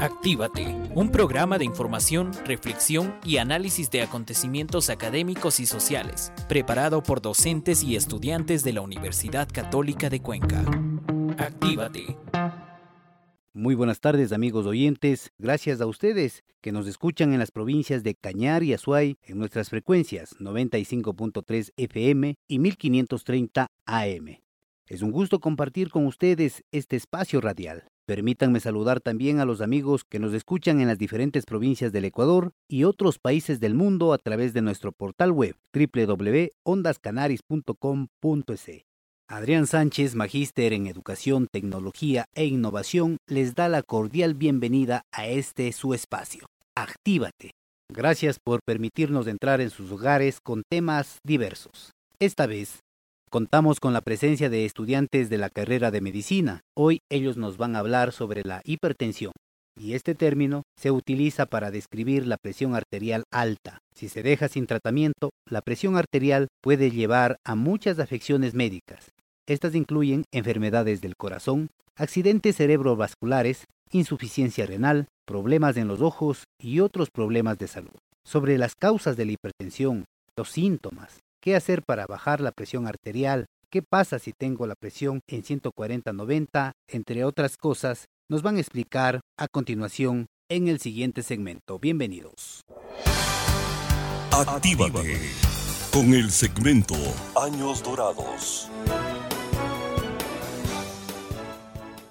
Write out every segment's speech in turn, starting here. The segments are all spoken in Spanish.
Actívate, un programa de información, reflexión y análisis de acontecimientos académicos y sociales, preparado por docentes y estudiantes de la Universidad Católica de Cuenca. Actívate. Muy buenas tardes amigos oyentes, gracias a ustedes que nos escuchan en las provincias de Cañar y Azuay en nuestras frecuencias 95.3 FM y 1530 AM. Es un gusto compartir con ustedes este espacio radial. Permítanme saludar también a los amigos que nos escuchan en las diferentes provincias del Ecuador y otros países del mundo a través de nuestro portal web www.ondascanaris.com.es. Adrián Sánchez, magíster en Educación, Tecnología e Innovación, les da la cordial bienvenida a este su espacio. Actívate. Gracias por permitirnos entrar en sus hogares con temas diversos. Esta vez Contamos con la presencia de estudiantes de la carrera de medicina. Hoy ellos nos van a hablar sobre la hipertensión. Y este término se utiliza para describir la presión arterial alta. Si se deja sin tratamiento, la presión arterial puede llevar a muchas afecciones médicas. Estas incluyen enfermedades del corazón, accidentes cerebrovasculares, insuficiencia renal, problemas en los ojos y otros problemas de salud. Sobre las causas de la hipertensión, los síntomas, qué hacer para bajar la presión arterial, qué pasa si tengo la presión en 140-90, entre otras cosas, nos van a explicar a continuación en el siguiente segmento. Bienvenidos. Actívate con el segmento Años Dorados.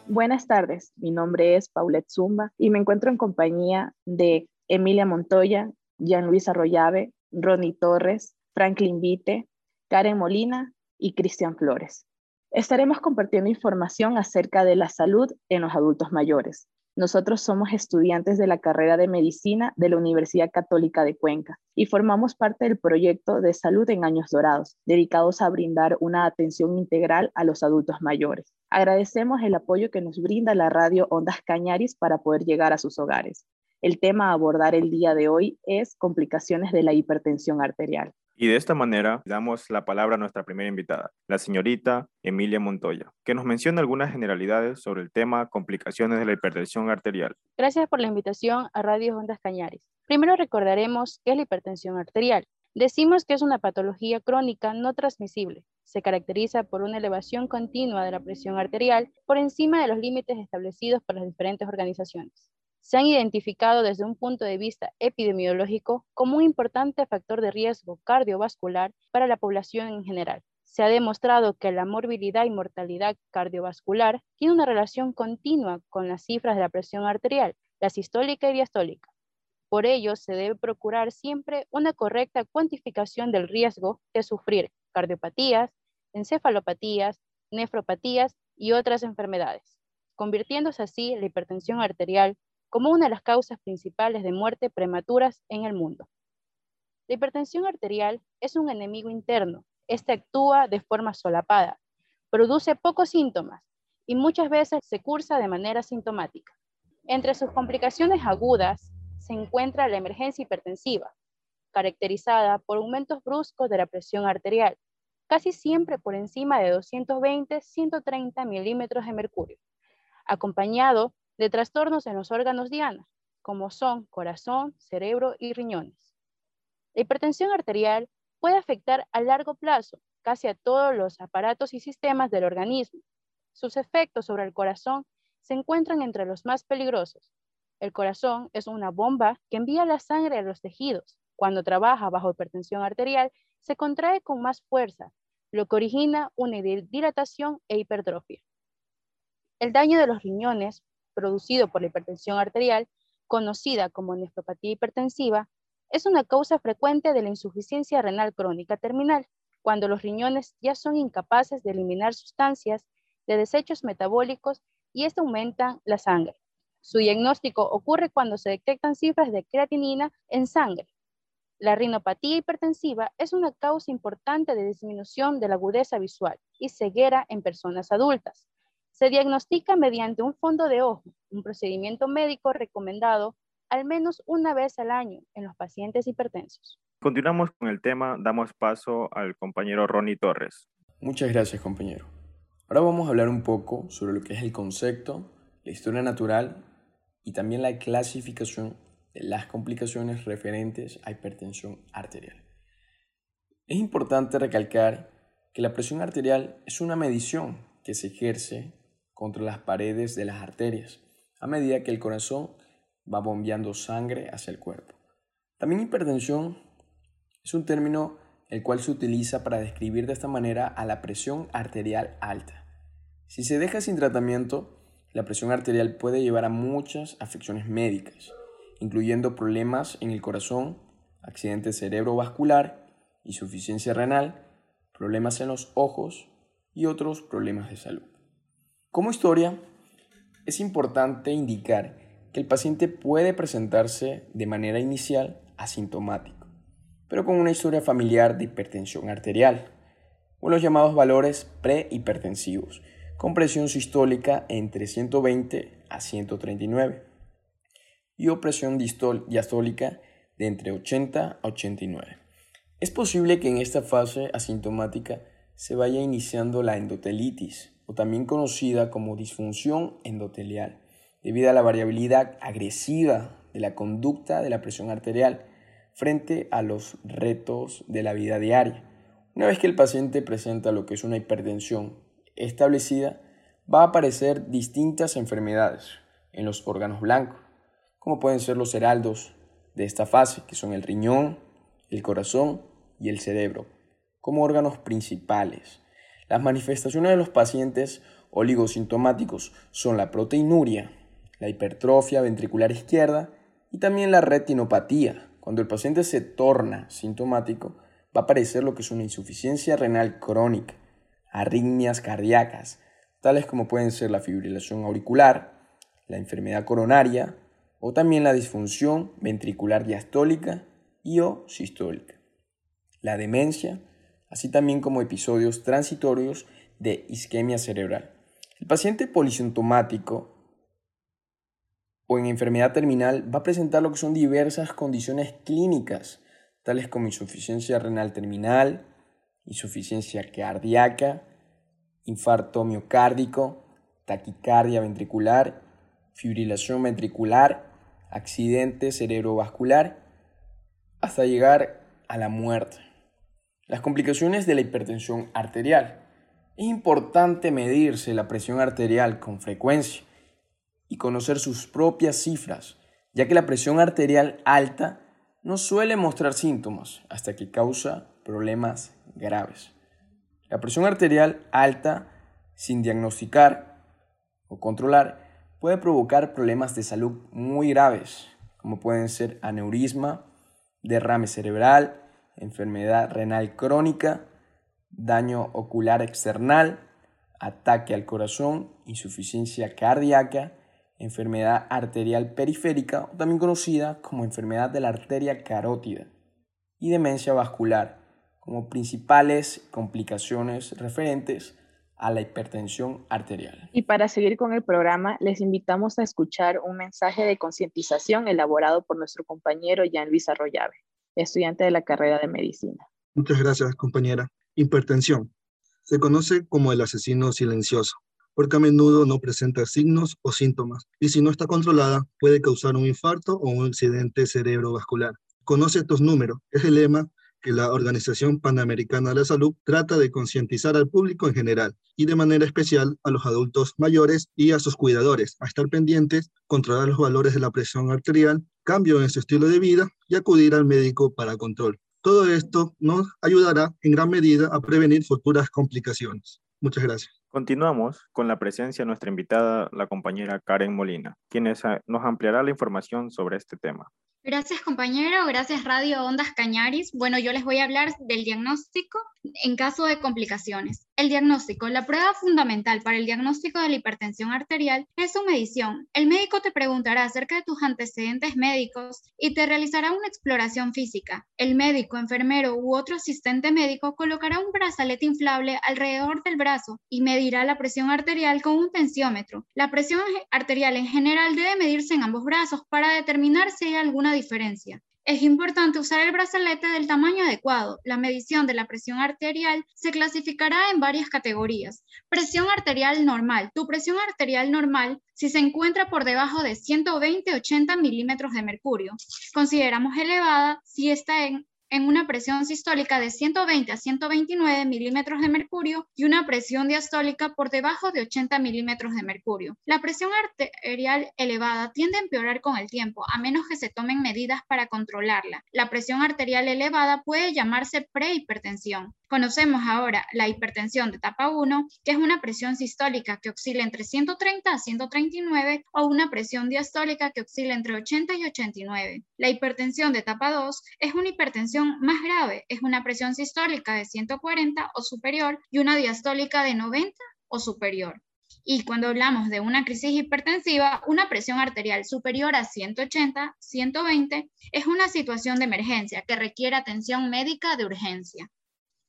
Buenas tardes, mi nombre es Paulette Zumba y me encuentro en compañía de Emilia Montoya, Jean Luis Arroyave, Ronnie Torres, Franklin Vite, Karen Molina y Cristian Flores. Estaremos compartiendo información acerca de la salud en los adultos mayores. Nosotros somos estudiantes de la carrera de medicina de la Universidad Católica de Cuenca y formamos parte del proyecto de salud en años dorados, dedicados a brindar una atención integral a los adultos mayores. Agradecemos el apoyo que nos brinda la radio Ondas Cañaris para poder llegar a sus hogares. El tema a abordar el día de hoy es complicaciones de la hipertensión arterial. Y de esta manera damos la palabra a nuestra primera invitada, la señorita Emilia Montoya, que nos menciona algunas generalidades sobre el tema complicaciones de la hipertensión arterial. Gracias por la invitación a Radio Ondas Cañares. Primero recordaremos qué es la hipertensión arterial. Decimos que es una patología crónica no transmisible. Se caracteriza por una elevación continua de la presión arterial por encima de los límites establecidos por las diferentes organizaciones se han identificado desde un punto de vista epidemiológico como un importante factor de riesgo cardiovascular para la población en general. Se ha demostrado que la morbilidad y mortalidad cardiovascular tiene una relación continua con las cifras de la presión arterial, la sistólica y diastólica. Por ello, se debe procurar siempre una correcta cuantificación del riesgo de sufrir cardiopatías, encefalopatías, nefropatías y otras enfermedades, convirtiéndose así la hipertensión arterial como una de las causas principales de muerte prematuras en el mundo. La hipertensión arterial es un enemigo interno. Este actúa de forma solapada, produce pocos síntomas y muchas veces se cursa de manera sintomática. Entre sus complicaciones agudas se encuentra la emergencia hipertensiva, caracterizada por aumentos bruscos de la presión arterial, casi siempre por encima de 220-130 milímetros de mercurio, acompañado de trastornos en los órganos diana, como son corazón, cerebro y riñones. La hipertensión arterial puede afectar a largo plazo casi a todos los aparatos y sistemas del organismo. Sus efectos sobre el corazón se encuentran entre los más peligrosos. El corazón es una bomba que envía la sangre a los tejidos. Cuando trabaja bajo hipertensión arterial, se contrae con más fuerza, lo que origina una dilatación e hipertrofia. El daño de los riñones producido por la hipertensión arterial, conocida como nefropatía hipertensiva, es una causa frecuente de la insuficiencia renal crónica terminal, cuando los riñones ya son incapaces de eliminar sustancias de desechos metabólicos y esto aumenta la sangre. Su diagnóstico ocurre cuando se detectan cifras de creatinina en sangre. La rinopatía hipertensiva es una causa importante de disminución de la agudeza visual y ceguera en personas adultas. Se diagnostica mediante un fondo de ojo, un procedimiento médico recomendado al menos una vez al año en los pacientes hipertensos. Continuamos con el tema, damos paso al compañero Ronnie Torres. Muchas gracias, compañero. Ahora vamos a hablar un poco sobre lo que es el concepto, la historia natural y también la clasificación de las complicaciones referentes a hipertensión arterial. Es importante recalcar que la presión arterial es una medición que se ejerce contra las paredes de las arterias a medida que el corazón va bombeando sangre hacia el cuerpo. También hipertensión es un término el cual se utiliza para describir de esta manera a la presión arterial alta. Si se deja sin tratamiento, la presión arterial puede llevar a muchas afecciones médicas, incluyendo problemas en el corazón, accidente cerebrovascular, insuficiencia renal, problemas en los ojos y otros problemas de salud. Como historia, es importante indicar que el paciente puede presentarse de manera inicial asintomático, pero con una historia familiar de hipertensión arterial, o los llamados valores prehipertensivos, con presión sistólica entre 120 a 139 y opresión diastólica de entre 80 a 89. Es posible que en esta fase asintomática se vaya iniciando la endotelitis, o también conocida como disfunción endotelial, debido a la variabilidad agresiva de la conducta de la presión arterial frente a los retos de la vida diaria. Una vez que el paciente presenta lo que es una hipertensión establecida, va a aparecer distintas enfermedades en los órganos blancos, como pueden ser los heraldos de esta fase, que son el riñón, el corazón y el cerebro, como órganos principales. Las manifestaciones de los pacientes oligosintomáticos son la proteinuria, la hipertrofia ventricular izquierda y también la retinopatía. Cuando el paciente se torna sintomático, va a aparecer lo que es una insuficiencia renal crónica, arritmias cardíacas, tales como pueden ser la fibrilación auricular, la enfermedad coronaria o también la disfunción ventricular diastólica y o sistólica, la demencia, así también como episodios transitorios de isquemia cerebral. El paciente polisintomático o en enfermedad terminal va a presentar lo que son diversas condiciones clínicas, tales como insuficiencia renal terminal, insuficiencia cardíaca, infarto miocárdico, taquicardia ventricular, fibrilación ventricular, accidente cerebrovascular, hasta llegar a la muerte. Las complicaciones de la hipertensión arterial. Es importante medirse la presión arterial con frecuencia y conocer sus propias cifras, ya que la presión arterial alta no suele mostrar síntomas hasta que causa problemas graves. La presión arterial alta sin diagnosticar o controlar puede provocar problemas de salud muy graves, como pueden ser aneurisma, derrame cerebral, enfermedad renal crónica, daño ocular external, ataque al corazón, insuficiencia cardíaca, enfermedad arterial periférica, también conocida como enfermedad de la arteria carótida, y demencia vascular, como principales complicaciones referentes a la hipertensión arterial. Y para seguir con el programa, les invitamos a escuchar un mensaje de concientización elaborado por nuestro compañero Jean Luis Arroyave, estudiante de la carrera de medicina. Muchas gracias, compañera. Hipertensión. Se conoce como el asesino silencioso, porque a menudo no presenta signos o síntomas, y si no está controlada, puede causar un infarto o un accidente cerebrovascular. Conoce estos números. Es el lema que la Organización Panamericana de la Salud trata de concientizar al público en general y de manera especial a los adultos mayores y a sus cuidadores a estar pendientes, controlar los valores de la presión arterial, cambio en su estilo de vida y acudir al médico para control. Todo esto nos ayudará en gran medida a prevenir futuras complicaciones. Muchas gracias. Continuamos con la presencia de nuestra invitada, la compañera Karen Molina, quien nos ampliará la información sobre este tema. Gracias compañero, gracias Radio Ondas Cañaris. Bueno, yo les voy a hablar del diagnóstico en caso de complicaciones. El diagnóstico, la prueba fundamental para el diagnóstico de la hipertensión arterial es su medición. El médico te preguntará acerca de tus antecedentes médicos y te realizará una exploración física. El médico, enfermero u otro asistente médico colocará un brazalete inflable alrededor del brazo y medirá la presión arterial con un tensiómetro. La presión arterial en general debe medirse en ambos brazos para determinar si hay alguna diferencia. Es importante usar el brazalete del tamaño adecuado. La medición de la presión arterial se clasificará en varias categorías. Presión arterial normal. Tu presión arterial normal, si se encuentra por debajo de 120-80 milímetros de mercurio, consideramos elevada si está en en una presión sistólica de 120 a 129 milímetros de mercurio y una presión diastólica por debajo de 80 milímetros de mercurio. La presión arterial elevada tiende a empeorar con el tiempo, a menos que se tomen medidas para controlarla. La presión arterial elevada puede llamarse prehipertensión. Conocemos ahora la hipertensión de etapa 1, que es una presión sistólica que oscila entre 130 a 139 o una presión diastólica que oscila entre 80 y 89. La hipertensión de etapa 2 es una hipertensión más grave, es una presión sistólica de 140 o superior y una diastólica de 90 o superior. Y cuando hablamos de una crisis hipertensiva, una presión arterial superior a 180, 120 es una situación de emergencia que requiere atención médica de urgencia.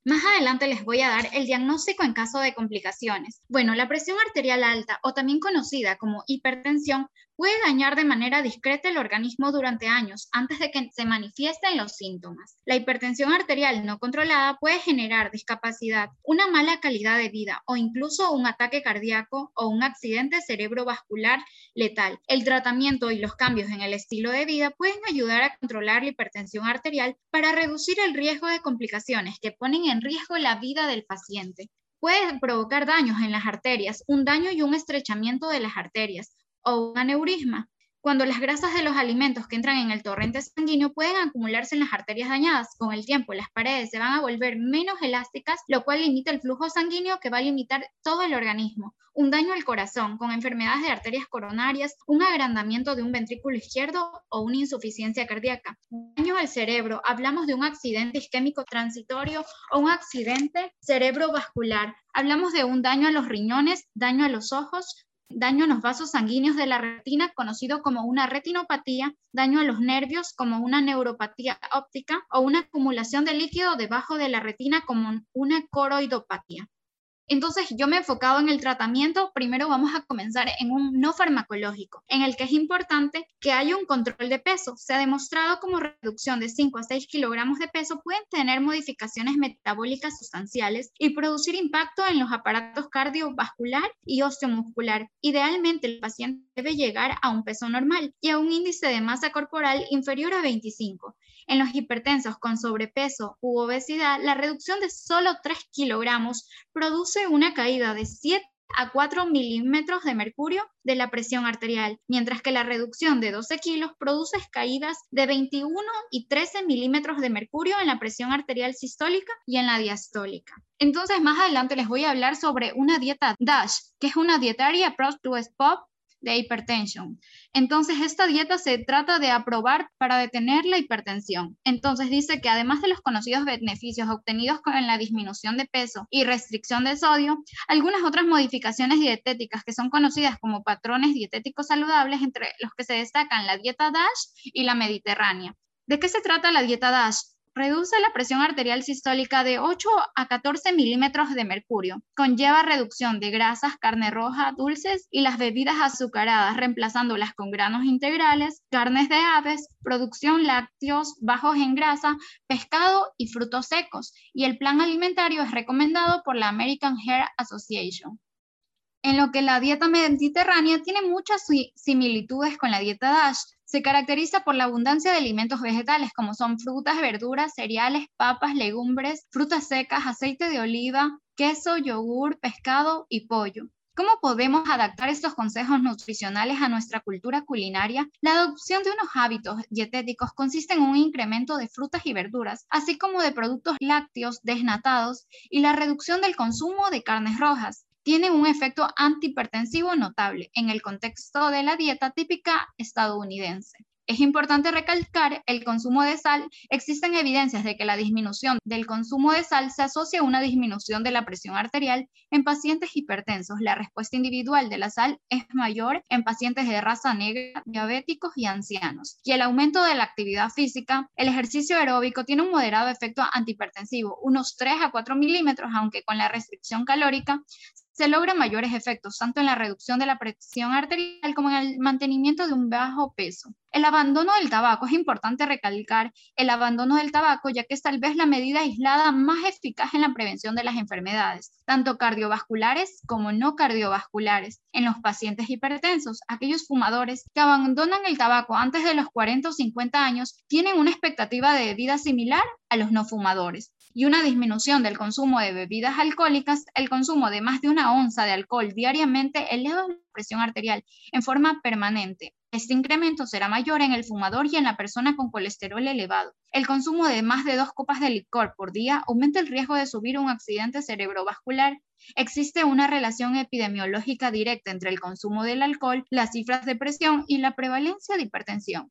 Más adelante les voy a dar el diagnóstico en caso de complicaciones. Bueno, la presión arterial alta o también conocida como hipertensión puede dañar de manera discreta el organismo durante años antes de que se manifiesten los síntomas. La hipertensión arterial no controlada puede generar discapacidad, una mala calidad de vida o incluso un ataque cardíaco o un accidente cerebrovascular letal. El tratamiento y los cambios en el estilo de vida pueden ayudar a controlar la hipertensión arterial para reducir el riesgo de complicaciones que ponen en riesgo la vida del paciente puede provocar daños en las arterias, un daño y un estrechamiento de las arterias, o un aneurisma, cuando las grasas de los alimentos que entran en el torrente sanguíneo pueden acumularse en las arterias dañadas. Con el tiempo, las paredes se van a volver menos elásticas, lo cual limita el flujo sanguíneo que va a limitar todo el organismo. Un daño al corazón, con enfermedades de arterias coronarias, un agrandamiento de un ventrículo izquierdo o una insuficiencia cardíaca. Daño al cerebro, hablamos de un accidente isquémico transitorio o un accidente cerebrovascular. Hablamos de un daño a los riñones, daño a los ojos, daño a los vasos sanguíneos de la retina, conocido como una retinopatía, daño a los nervios, como una neuropatía óptica, o una acumulación de líquido debajo de la retina, como una coroidopatía. Entonces, yo me he enfocado en el tratamiento. Primero vamos a comenzar en un no farmacológico, en el que es importante que haya un control de peso. Se ha demostrado como reducción de 5 a 6 kilogramos de peso pueden tener modificaciones metabólicas sustanciales y producir impacto en los aparatos cardiovascular y osteomuscular. Idealmente, el paciente debe llegar a un peso normal y a un índice de masa corporal inferior a 25. En los hipertensos con sobrepeso u obesidad, la reducción de solo 3 kilogramos produce una caída de 7 a 4 milímetros de mercurio de la presión arterial, mientras que la reducción de 12 kilos produce caídas de 21 y 13 milímetros de mercurio en la presión arterial sistólica y en la diastólica. Entonces, más adelante les voy a hablar sobre una dieta DASH, que es una Dietary Approach to SPOP de hipertensión. Entonces, esta dieta se trata de aprobar para detener la hipertensión. Entonces, dice que además de los conocidos beneficios obtenidos con la disminución de peso y restricción de sodio, algunas otras modificaciones dietéticas que son conocidas como patrones dietéticos saludables, entre los que se destacan la dieta DASH y la mediterránea. ¿De qué se trata la dieta DASH? Reduce la presión arterial sistólica de 8 a 14 milímetros de mercurio. Conlleva reducción de grasas, carne roja, dulces y las bebidas azucaradas, reemplazándolas con granos integrales, carnes de aves, producción lácteos bajos en grasa, pescado y frutos secos. Y el plan alimentario es recomendado por la American Heart Association en lo que la dieta mediterránea tiene muchas similitudes con la dieta DASH. Se caracteriza por la abundancia de alimentos vegetales como son frutas, verduras, cereales, papas, legumbres, frutas secas, aceite de oliva, queso, yogur, pescado y pollo. ¿Cómo podemos adaptar estos consejos nutricionales a nuestra cultura culinaria? La adopción de unos hábitos dietéticos consiste en un incremento de frutas y verduras, así como de productos lácteos desnatados y la reducción del consumo de carnes rojas tiene un efecto antihipertensivo notable en el contexto de la dieta típica estadounidense. Es importante recalcar el consumo de sal. Existen evidencias de que la disminución del consumo de sal se asocia a una disminución de la presión arterial en pacientes hipertensos. La respuesta individual de la sal es mayor en pacientes de raza negra, diabéticos y ancianos. Y el aumento de la actividad física, el ejercicio aeróbico tiene un moderado efecto antihipertensivo, unos 3 a 4 milímetros, aunque con la restricción calórica se logran mayores efectos tanto en la reducción de la presión arterial como en el mantenimiento de un bajo peso. El abandono del tabaco, es importante recalcar el abandono del tabaco ya que es tal vez la medida aislada más eficaz en la prevención de las enfermedades, tanto cardiovasculares como no cardiovasculares. En los pacientes hipertensos, aquellos fumadores que abandonan el tabaco antes de los 40 o 50 años tienen una expectativa de vida similar a los no fumadores y una disminución del consumo de bebidas alcohólicas, el consumo de más de una onza de alcohol diariamente eleva la presión arterial en forma permanente. Este incremento será mayor en el fumador y en la persona con colesterol elevado. El consumo de más de dos copas de licor por día aumenta el riesgo de subir un accidente cerebrovascular. Existe una relación epidemiológica directa entre el consumo del alcohol, las cifras de presión y la prevalencia de hipertensión.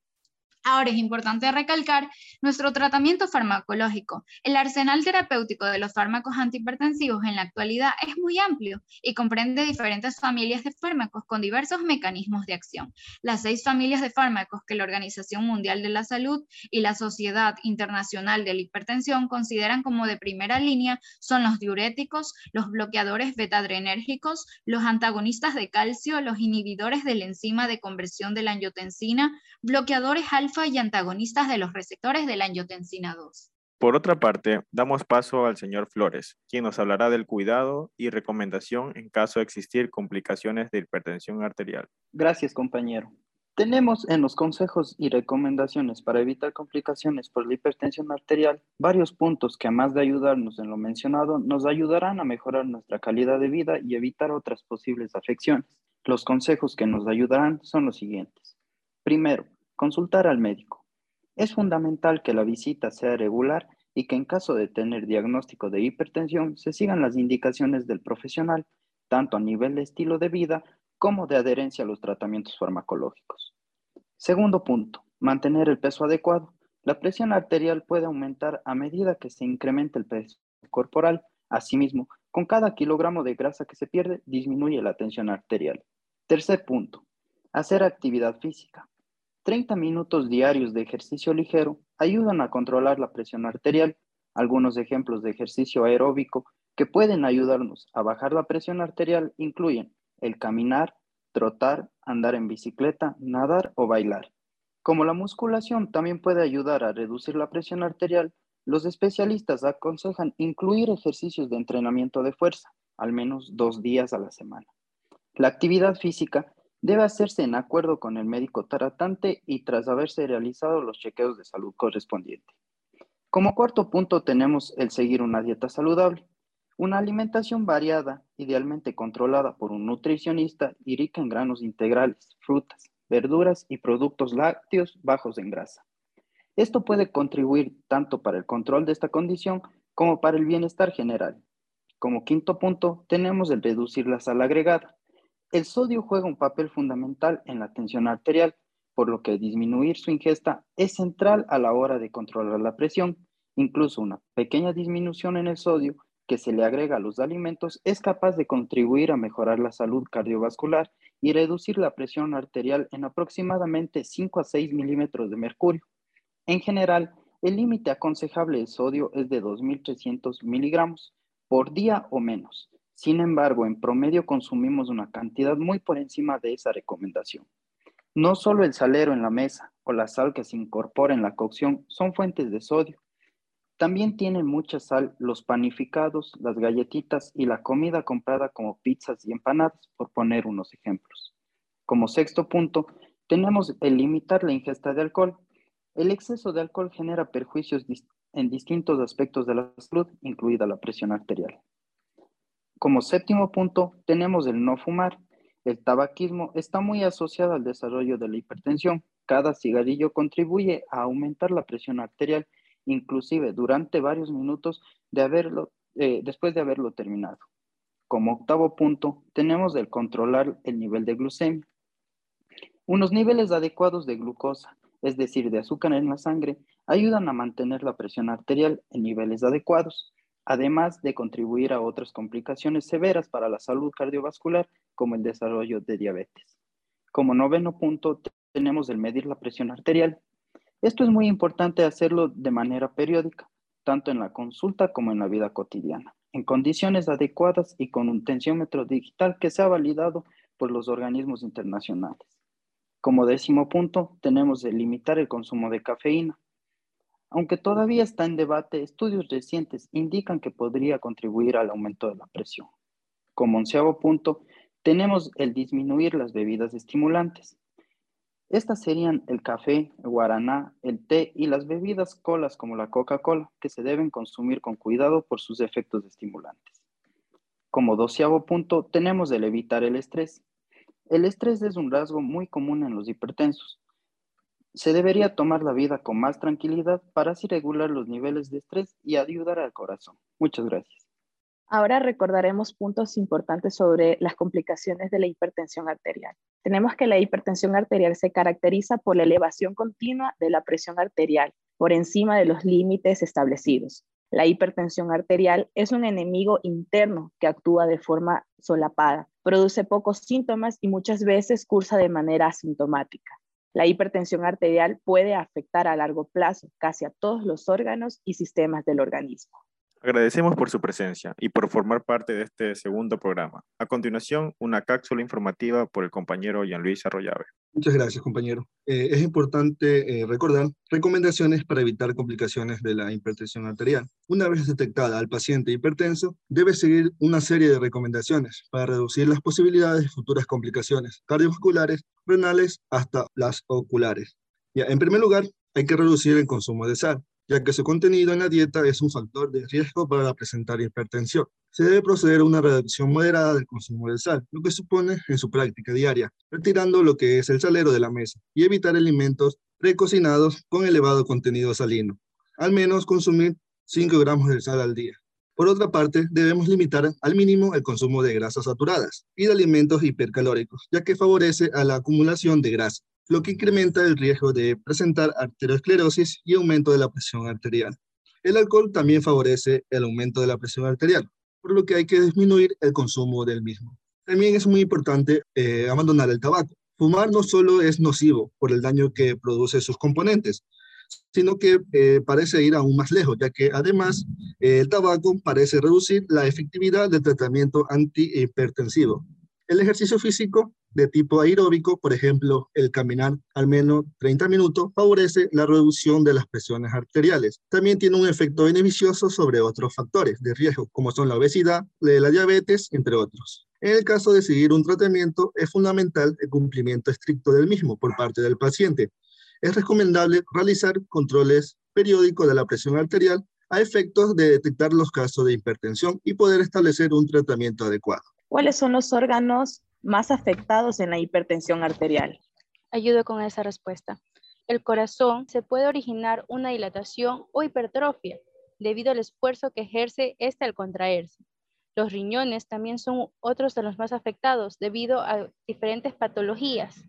Ahora es importante recalcar nuestro tratamiento farmacológico. El arsenal terapéutico de los fármacos antihipertensivos en la actualidad es muy amplio y comprende diferentes familias de fármacos con diversos mecanismos de acción. Las seis familias de fármacos que la Organización Mundial de la Salud y la Sociedad Internacional de la Hipertensión consideran como de primera línea son los diuréticos, los bloqueadores betadrenérgicos, los antagonistas de calcio, los inhibidores de la enzima de conversión de la angiotensina, bloqueadores alfa y antagonistas de los receptores de la angiotensina 2. Por otra parte, damos paso al señor Flores, quien nos hablará del cuidado y recomendación en caso de existir complicaciones de hipertensión arterial. Gracias, compañero. Tenemos en los consejos y recomendaciones para evitar complicaciones por la hipertensión arterial varios puntos que, además de ayudarnos en lo mencionado, nos ayudarán a mejorar nuestra calidad de vida y evitar otras posibles afecciones. Los consejos que nos ayudarán son los siguientes. Primero, Consultar al médico. Es fundamental que la visita sea regular y que en caso de tener diagnóstico de hipertensión se sigan las indicaciones del profesional, tanto a nivel de estilo de vida como de adherencia a los tratamientos farmacológicos. Segundo punto, mantener el peso adecuado. La presión arterial puede aumentar a medida que se incrementa el peso corporal. Asimismo, con cada kilogramo de grasa que se pierde, disminuye la tensión arterial. Tercer punto, hacer actividad física. 30 minutos diarios de ejercicio ligero ayudan a controlar la presión arterial. Algunos ejemplos de ejercicio aeróbico que pueden ayudarnos a bajar la presión arterial incluyen el caminar, trotar, andar en bicicleta, nadar o bailar. Como la musculación también puede ayudar a reducir la presión arterial, los especialistas aconsejan incluir ejercicios de entrenamiento de fuerza, al menos dos días a la semana. La actividad física debe hacerse en acuerdo con el médico tratante y tras haberse realizado los chequeos de salud correspondientes. Como cuarto punto tenemos el seguir una dieta saludable, una alimentación variada, idealmente controlada por un nutricionista y rica en granos integrales, frutas, verduras y productos lácteos bajos en grasa. Esto puede contribuir tanto para el control de esta condición como para el bienestar general. Como quinto punto tenemos el reducir la sal agregada, el sodio juega un papel fundamental en la tensión arterial, por lo que disminuir su ingesta es central a la hora de controlar la presión. Incluso una pequeña disminución en el sodio que se le agrega a los alimentos es capaz de contribuir a mejorar la salud cardiovascular y reducir la presión arterial en aproximadamente 5 a 6 milímetros de mercurio. En general, el límite aconsejable de sodio es de 2.300 miligramos por día o menos. Sin embargo, en promedio consumimos una cantidad muy por encima de esa recomendación. No solo el salero en la mesa o la sal que se incorpora en la cocción son fuentes de sodio. También tienen mucha sal los panificados, las galletitas y la comida comprada como pizzas y empanadas, por poner unos ejemplos. Como sexto punto, tenemos el limitar la ingesta de alcohol. El exceso de alcohol genera perjuicios en distintos aspectos de la salud, incluida la presión arterial. Como séptimo punto, tenemos el no fumar. El tabaquismo está muy asociado al desarrollo de la hipertensión. Cada cigarrillo contribuye a aumentar la presión arterial, inclusive durante varios minutos de haberlo, eh, después de haberlo terminado. Como octavo punto, tenemos el controlar el nivel de glucemia. Unos niveles adecuados de glucosa, es decir, de azúcar en la sangre, ayudan a mantener la presión arterial en niveles adecuados además de contribuir a otras complicaciones severas para la salud cardiovascular, como el desarrollo de diabetes. Como noveno punto, tenemos el medir la presión arterial. Esto es muy importante hacerlo de manera periódica, tanto en la consulta como en la vida cotidiana. en condiciones adecuadas y con un tensiómetro digital que sea validado por los organismos internacionales. Como décimo punto, tenemos de limitar el consumo de cafeína. Aunque todavía está en debate, estudios recientes indican que podría contribuir al aumento de la presión. Como onceavo punto, tenemos el disminuir las bebidas estimulantes. Estas serían el café, el guaraná, el té y las bebidas colas como la Coca-Cola, que se deben consumir con cuidado por sus efectos estimulantes. Como doceavo punto, tenemos el evitar el estrés. El estrés es un rasgo muy común en los hipertensos. Se debería tomar la vida con más tranquilidad para así regular los niveles de estrés y ayudar al corazón. Muchas gracias. Ahora recordaremos puntos importantes sobre las complicaciones de la hipertensión arterial. Tenemos que la hipertensión arterial se caracteriza por la elevación continua de la presión arterial por encima de los límites establecidos. La hipertensión arterial es un enemigo interno que actúa de forma solapada, produce pocos síntomas y muchas veces cursa de manera asintomática. La hipertensión arterial puede afectar a largo plazo casi a todos los órganos y sistemas del organismo. Agradecemos por su presencia y por formar parte de este segundo programa. A continuación, una cápsula informativa por el compañero Jean-Luis Arroyave. Muchas gracias, compañero. Eh, es importante eh, recordar recomendaciones para evitar complicaciones de la hipertensión arterial. Una vez detectada al paciente hipertenso, debe seguir una serie de recomendaciones para reducir las posibilidades de futuras complicaciones cardiovasculares, renales, hasta las oculares. Ya, en primer lugar, hay que reducir el consumo de sal ya que su contenido en la dieta es un factor de riesgo para presentar hipertensión. Se debe proceder a una reducción moderada del consumo de sal, lo que supone en su práctica diaria, retirando lo que es el salero de la mesa y evitar alimentos precocinados con elevado contenido salino. Al menos consumir 5 gramos de sal al día. Por otra parte, debemos limitar al mínimo el consumo de grasas saturadas y de alimentos hipercalóricos, ya que favorece a la acumulación de grasa lo que incrementa el riesgo de presentar arteriosclerosis y aumento de la presión arterial. El alcohol también favorece el aumento de la presión arterial, por lo que hay que disminuir el consumo del mismo. También es muy importante eh, abandonar el tabaco. Fumar no solo es nocivo por el daño que produce sus componentes, sino que eh, parece ir aún más lejos, ya que además eh, el tabaco parece reducir la efectividad del tratamiento antihipertensivo. El ejercicio físico de tipo aeróbico, por ejemplo, el caminar al menos 30 minutos, favorece la reducción de las presiones arteriales. También tiene un efecto beneficioso sobre otros factores de riesgo, como son la obesidad, la diabetes, entre otros. En el caso de seguir un tratamiento, es fundamental el cumplimiento estricto del mismo por parte del paciente. Es recomendable realizar controles periódicos de la presión arterial a efectos de detectar los casos de hipertensión y poder establecer un tratamiento adecuado. ¿Cuáles son los órganos más afectados en la hipertensión arterial? Ayudo con esa respuesta. El corazón se puede originar una dilatación o hipertrofia debido al esfuerzo que ejerce este al contraerse. Los riñones también son otros de los más afectados debido a diferentes patologías,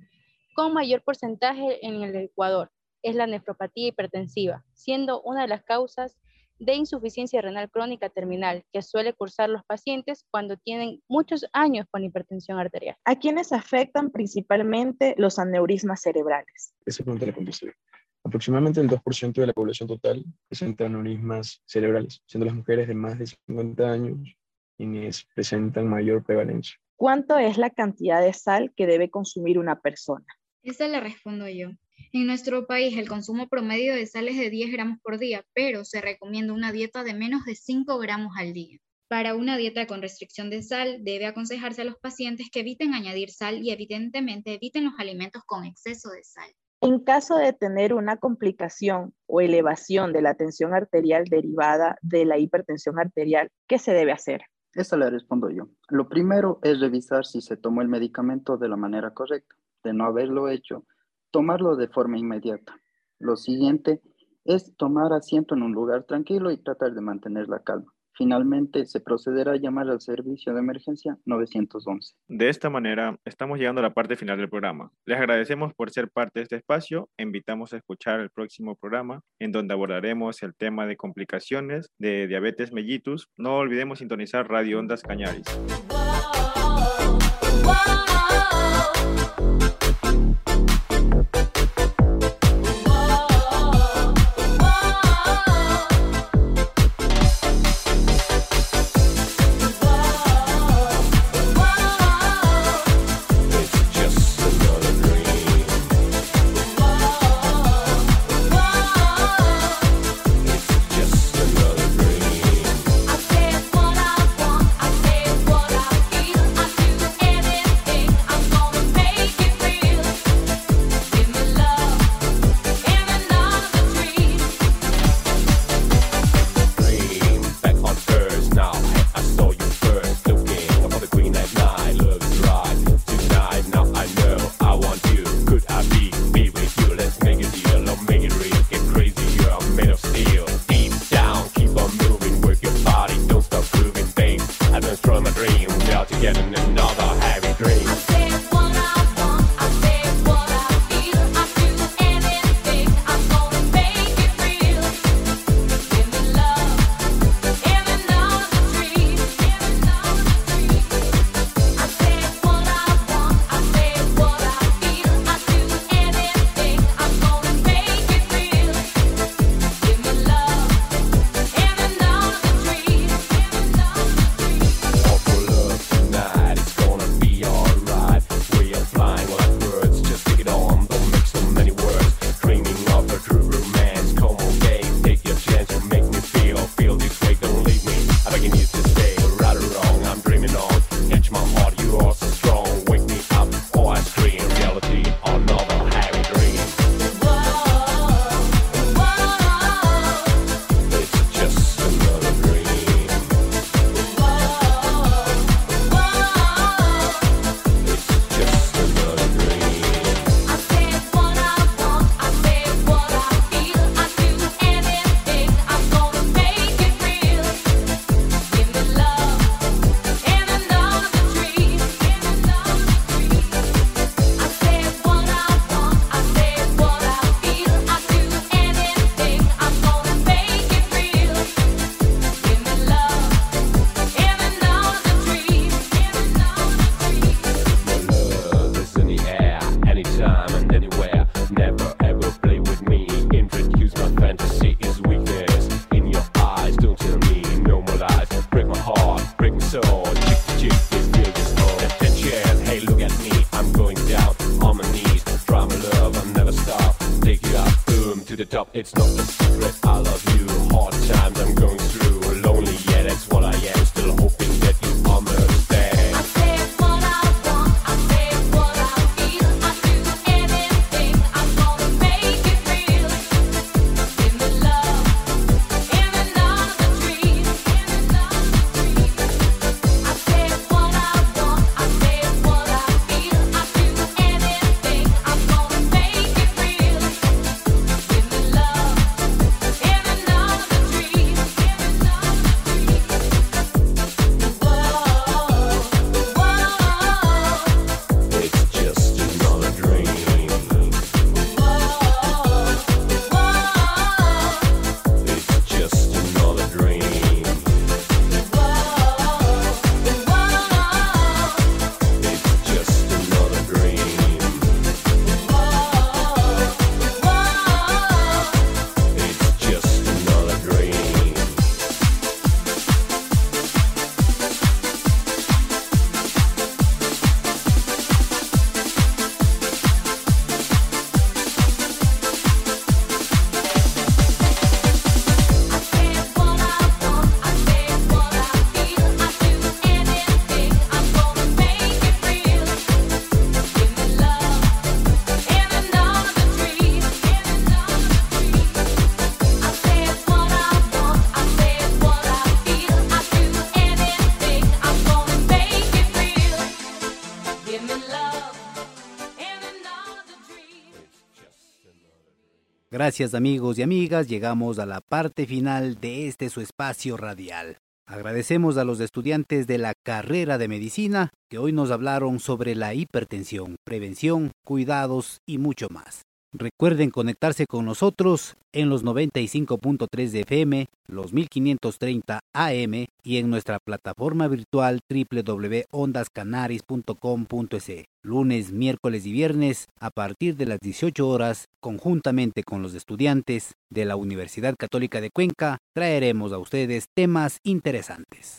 con mayor porcentaje en el Ecuador. Es la nefropatía hipertensiva, siendo una de las causas de insuficiencia renal crónica terminal que suele cursar los pacientes cuando tienen muchos años con hipertensión arterial. ¿A quiénes afectan principalmente los aneurismas cerebrales? Esa pregunta la contesto Aproximadamente el 2% de la población total presenta aneurismas cerebrales, siendo las mujeres de más de 50 años quienes presentan mayor prevalencia. ¿Cuánto es la cantidad de sal que debe consumir una persona? Esa la respondo yo. En nuestro país el consumo promedio de sal es de 10 gramos por día, pero se recomienda una dieta de menos de 5 gramos al día. Para una dieta con restricción de sal, debe aconsejarse a los pacientes que eviten añadir sal y evidentemente eviten los alimentos con exceso de sal. En caso de tener una complicación o elevación de la tensión arterial derivada de la hipertensión arterial, ¿qué se debe hacer? Esta le respondo yo. Lo primero es revisar si se tomó el medicamento de la manera correcta. De no haberlo hecho, tomarlo de forma inmediata. Lo siguiente es tomar asiento en un lugar tranquilo y tratar de mantener la calma. Finalmente, se procederá a llamar al servicio de emergencia 911. De esta manera, estamos llegando a la parte final del programa. Les agradecemos por ser parte de este espacio invitamos a escuchar el próximo programa en donde abordaremos el tema de complicaciones de diabetes mellitus. No olvidemos sintonizar Radio Ondas Cañaris. It's not a secret. I love you. Gracias amigos y amigas, llegamos a la parte final de este su espacio radial. Agradecemos a los estudiantes de la carrera de medicina que hoy nos hablaron sobre la hipertensión, prevención, cuidados y mucho más. Recuerden conectarse con nosotros en los 95.3 de FM, los 1530 AM y en nuestra plataforma virtual www.ondascanaris.com.es. Lunes, miércoles y viernes a partir de las 18 horas, conjuntamente con los estudiantes de la Universidad Católica de Cuenca, traeremos a ustedes temas interesantes.